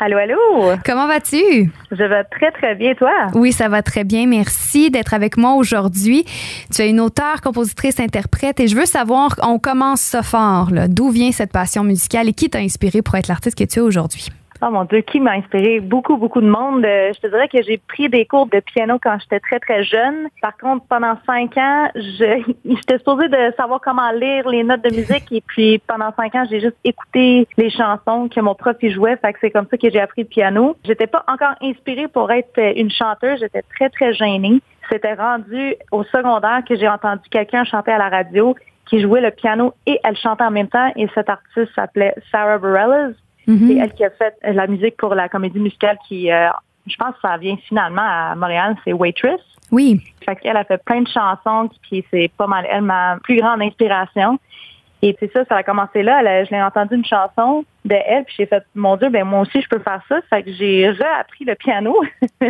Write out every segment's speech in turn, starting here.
Allô, allô? Comment vas-tu? Je vais très, très bien, toi? Oui, ça va très bien. Merci d'être avec moi aujourd'hui. Tu es une auteure, compositrice, interprète et je veux savoir, on commence ça fort, d'où vient cette passion musicale et qui t'a inspiré pour être l'artiste que tu es aujourd'hui? Oh mon Dieu, qui m'a inspiré? Beaucoup, beaucoup de monde. Euh, je te dirais que j'ai pris des cours de piano quand j'étais très, très jeune. Par contre, pendant cinq ans, j'étais supposée de savoir comment lire les notes de musique et puis pendant cinq ans, j'ai juste écouté les chansons que mon prof y jouait. Fait que c'est comme ça que j'ai appris le piano. J'étais pas encore inspirée pour être une chanteuse. J'étais très, très gênée. C'était rendu au secondaire que j'ai entendu quelqu'un chanter à la radio qui jouait le piano et elle chantait en même temps et cet artiste s'appelait Sarah Bareilles. Mhm. C'est elle qui a fait la musique pour la comédie musicale qui, euh, je pense que ça vient finalement à Montréal, c'est Waitress. Oui. Fait qu'elle a fait plein de chansons, puis c'est pas mal elle, ma plus grande inspiration. Et c'est ça, ça a commencé là. je l'ai entendu une chanson de elle, puis j'ai fait, mon Dieu, ben moi aussi, je peux faire ça. Fait que j'ai réappris le piano.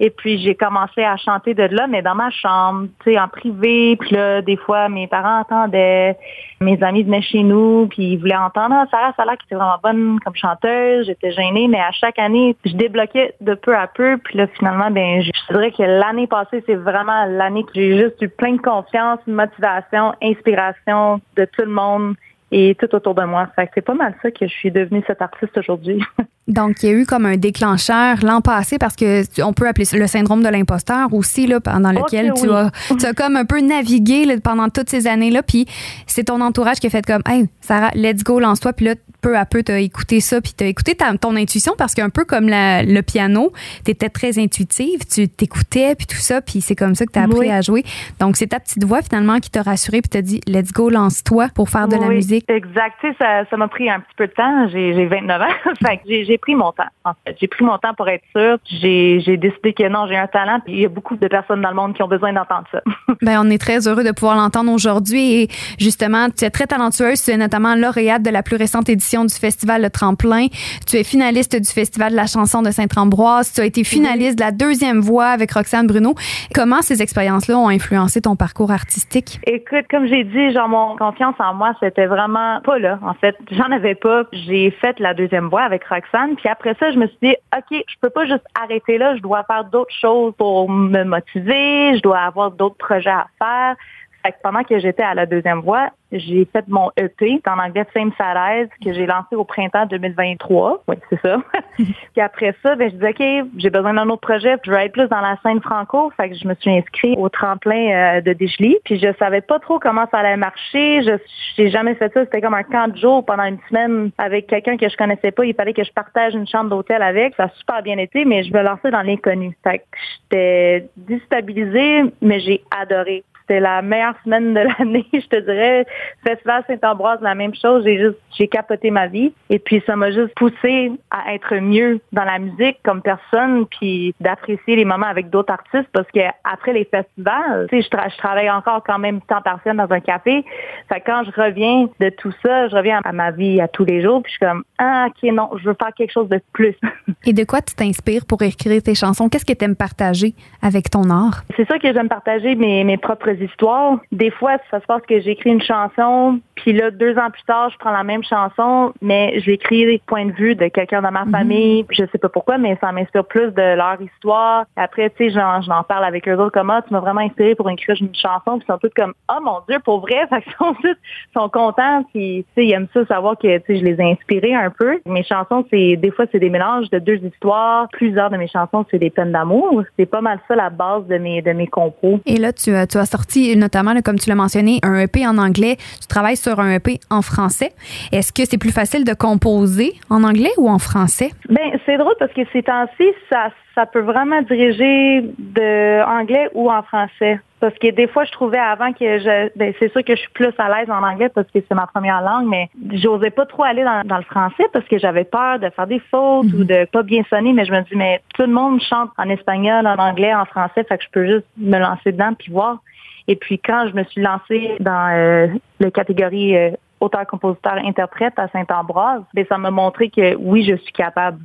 Et puis j'ai commencé à chanter de là, mais dans ma chambre, tu sais, en privé. Puis là, des fois, mes parents entendaient, mes amis venaient chez nous, puis ils voulaient entendre ah, Sarah Sarah qui était vraiment bonne comme chanteuse. J'étais gênée, mais à chaque année, je débloquais de peu à peu. Puis là, finalement, ben, je dirais que l'année passée, c'est vraiment l'année que j'ai juste eu plein de confiance, motivation, inspiration de tout le monde et tout autour de moi. Fait que c'est pas mal ça que je suis devenue cette artiste aujourd'hui. Donc, il y a eu comme un déclencheur l'an passé parce que on peut appeler ça le syndrome de l'imposteur aussi, là, pendant lequel tu, as, tu as comme un peu navigué pendant toutes ces années-là. Puis c'est ton entourage qui a fait comme, hey, Sarah, let's go, lance-toi. Puis là, peu à peu, tu as écouté ça, puis tu as écouté ton intuition parce qu'un peu comme le piano, tu étais très intuitive, tu t'écoutais, puis tout ça, puis c'est comme ça que tu as appris à jouer. Donc, c'est ta petite voix finalement qui t'a rassuré puis t'a dit, let's go, lance-toi pour faire de la musique. Exact. Tu sais, ça m'a pris un petit peu de temps. J'ai 29 ans. fait j'ai pris mon temps, en fait. J'ai pris mon temps pour être sûre. J'ai décidé que non, j'ai un talent. Puis il y a beaucoup de personnes dans le monde qui ont besoin d'entendre ça. ben, on est très heureux de pouvoir l'entendre aujourd'hui. Et justement, tu es très talentueuse. Tu es notamment lauréate de la plus récente édition du Festival Le Tremplin. Tu es finaliste du Festival de la chanson de Saint-Ambroise. Tu as été finaliste de la deuxième voix avec Roxane Bruno. Comment ces expériences-là ont influencé ton parcours artistique? Écoute, comme j'ai dit, genre, mon confiance en moi, c'était vraiment pas là, en fait. J'en avais pas. J'ai fait la deuxième voix avec Roxane. Puis après ça, je me suis dit, OK, je peux pas juste arrêter là. Je dois faire d'autres choses pour me motiver. Je dois avoir d'autres projets à faire. Fait que pendant que j'étais à la deuxième voix, j'ai fait mon EP en anglais Same Sad que j'ai lancé au printemps 2023. Oui, c'est ça. puis après ça, ben, je disais, OK, j'ai besoin d'un autre projet, puis je veux être plus dans la scène franco. Fait que je me suis inscrite au tremplin euh, de Digely. Puis je savais pas trop comment ça allait marcher. Je j'ai jamais fait ça. C'était comme un camp de jour pendant une semaine avec quelqu'un que je connaissais pas. Il fallait que je partage une chambre d'hôtel avec. Ça a super bien été, mais je me lançais dans l'inconnu. Fait que j'étais déstabilisée, mais j'ai adoré c'était la meilleure semaine de l'année, je te dirais. Festival Saint-Ambroise, la même chose. J'ai juste, j'ai capoté ma vie. Et puis, ça m'a juste poussé à être mieux dans la musique comme personne, puis d'apprécier les moments avec d'autres artistes parce que après les festivals, tu sais, je, travaille encore quand même temps partiel dans un café. Fait quand je reviens de tout ça, je reviens à ma vie à tous les jours, puis je suis comme, ah, ok, non, je veux faire quelque chose de plus. Et de quoi tu t'inspires pour écrire tes chansons? Qu'est-ce que tu aimes partager avec ton art? C'est ça que j'aime partager mes, mes propres histoires. Des fois, ça se passe que j'écris une chanson, puis là, deux ans plus tard, je prends la même chanson, mais j'écris des points de vue de quelqu'un dans ma mhm. famille. Je sais pas pourquoi, mais ça m'inspire plus de leur histoire. Après, tu sais, j'en parle avec eux autres comme, ah, tu m'as vraiment inspiré pour écrire une chanson, puis ils sont tous comme, oh mon Dieu, pour vrai? Fait qu'ils sont tous, sont contents, puis tu sais, ils aiment ça savoir que, tu sais, je les ai inspirés un peu. Mes chansons, c'est, des fois, c'est des mélanges de deux histoires. Plusieurs de mes chansons, c'est des peines d'amour. C'est pas mal ça la base de mes, de mes compos. Et là, tu, tu as sorti notamment, comme tu l'as mentionné, un EP en anglais. Tu travailles sur un EP en français. Est-ce que c'est plus facile de composer en anglais ou en français? Ben, c'est drôle parce que ces temps-ci, ça, ça peut vraiment diriger de anglais ou en français. Parce que des fois, je trouvais avant que je, ben, c'est sûr que je suis plus à l'aise en anglais parce que c'est ma première langue, mais j'osais pas trop aller dans, le français parce que j'avais peur de faire des fautes ou mhm. de pas bien sonner, mais je me dis, mais tout le monde chante en espagnol, en anglais, en français, fait que je peux juste me lancer dedans puis voir. Et puis quand je me suis lancée dans euh, la catégorie euh, auteur, compositeur, interprète à Saint-Ambroise, ben, ça m'a montré que oui, je suis capable.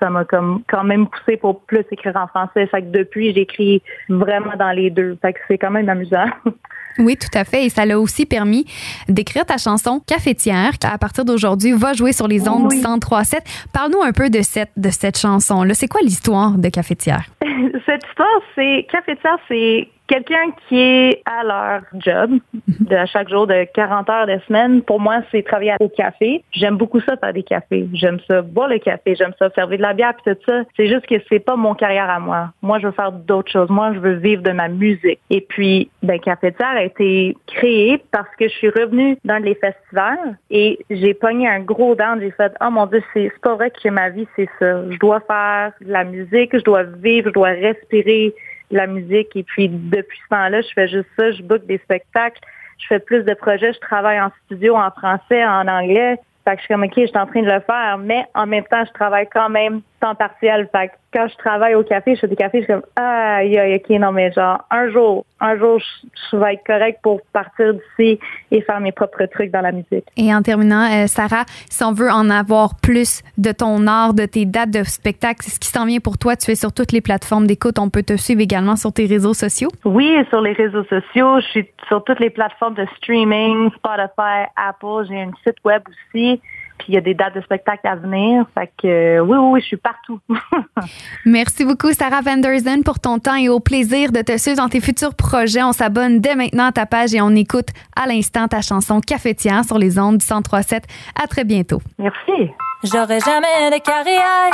ça m'a comme quand même poussé pour plus écrire en français. Fait que depuis, j'écris vraiment dans les deux. Fait que c'est quand même amusant. Oui, tout à fait. Et ça l'a aussi permis d'écrire ta chanson Cafetière, qui à partir d'aujourd'hui va jouer sur les ondes oui. 103.7. Parle-nous un peu de cette, de cette chanson-là. C'est quoi l'histoire de Cafetière? cette histoire, c'est Cafetière, c'est quelqu'un qui est à leur job de chaque jour de 40 heures de semaine, pour moi, c'est travailler au café. J'aime beaucoup ça faire des cafés. J'aime ça boire le café, j'aime ça servir de la bière puis tout ça. C'est juste que c'est pas mon carrière à moi. Moi, je veux faire d'autres choses. Moi, je veux vivre de ma musique. Et puis, ben, Cafetière a été créé parce que je suis revenue dans les festivals et j'ai pogné un gros dent. J'ai fait, oh mon Dieu, c'est pas vrai que ma vie, c'est ça. Je dois faire de la musique, je dois vivre, je dois respirer la musique. Et puis, depuis ce temps-là, je fais juste ça. Je book des spectacles. Je fais plus de projets. Je travaille en studio, en français, en anglais. Fait que je suis comme, OK, je suis en train de le faire, mais en même temps, je travaille quand même temps partiel. Fait que quand je travaille au café, je fais des cafés, je suis comme, ah, OK, non, mais genre, un jour, un jour, je, vais être correct pour partir d'ici et faire mes propres trucs dans la musique. Et en terminant, euh, Sarah, si on veut en avoir plus de ton art, de tes dates de spectacle, ce qui s'en vient pour toi, tu es sur toutes les plateformes d'écoute. On peut te suivre également sur tes réseaux sociaux? Oui, sur les réseaux sociaux. Je suis sur toutes les plateformes de streaming, Spotify, Apple. J'ai un site web aussi puis il y a des dates de spectacle à venir. Fait que euh, oui, oui, oui, je suis partout. Merci beaucoup, Sarah Vanderzen, pour ton temps et au plaisir de te suivre dans tes futurs projets. On s'abonne dès maintenant à ta page et on écoute à l'instant ta chanson Cafetière sur les ondes du 1037. À très bientôt. Merci. J'aurais jamais de carrière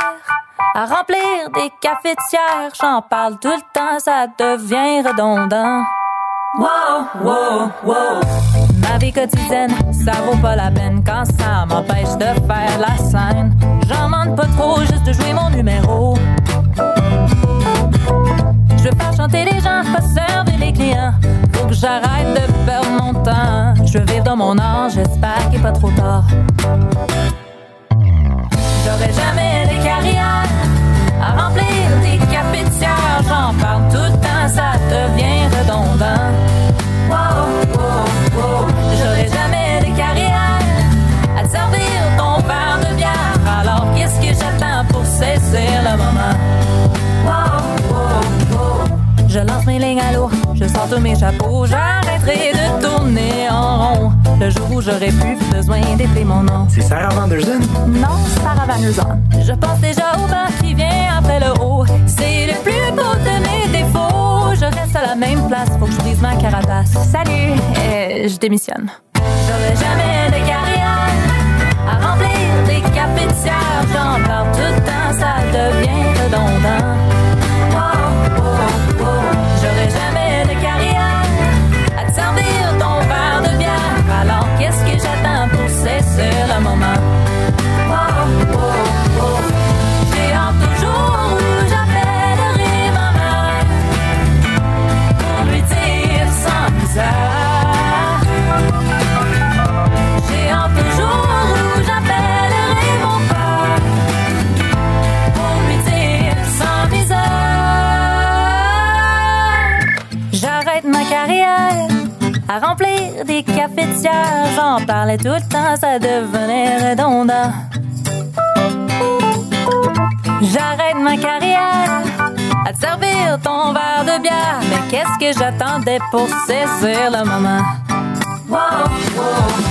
à remplir des cafetières. J'en parle tout le temps, ça devient redondant. Wow, wow, wow. Vie quotidienne, ça vaut pas la peine quand ça m'empêche de faire la scène. J'en demande pas trop, juste de jouer mon numéro. Je veux faire chanter les gens, pas servir les clients. Faut que j'arrête de perdre mon temps. Je veux vivre dans mon âge, j'espère qu'il est pas trop tard. J'aurais jamais les carrières à remplir des cafetières. J'en parle tout le temps, ça devient l'eau, je sors tous mes chapeaux, j'arrêterai de tourner en rond. Le jour où j'aurais plus besoin d'épeler mon nom. C'est Sarah Vanderson? Non, Sarah Vanderson. Je pense déjà au bas qui vient après le haut. C'est le plus beau de mes défauts. Je reste à la même place, faut que je brise ma carapace. Salut, et je démissionne. J'aurais jamais de carrière à remplir des cafetières. J'en parle tout le temps, ça devient remplir des cafetières. J'en parlais tout le temps, ça devenait redondant. J'arrête ma carrière à te servir ton verre de bière. Mais qu'est-ce que j'attendais pour saisir le moment? Wow, wow,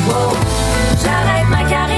wow. J'arrête ma carrière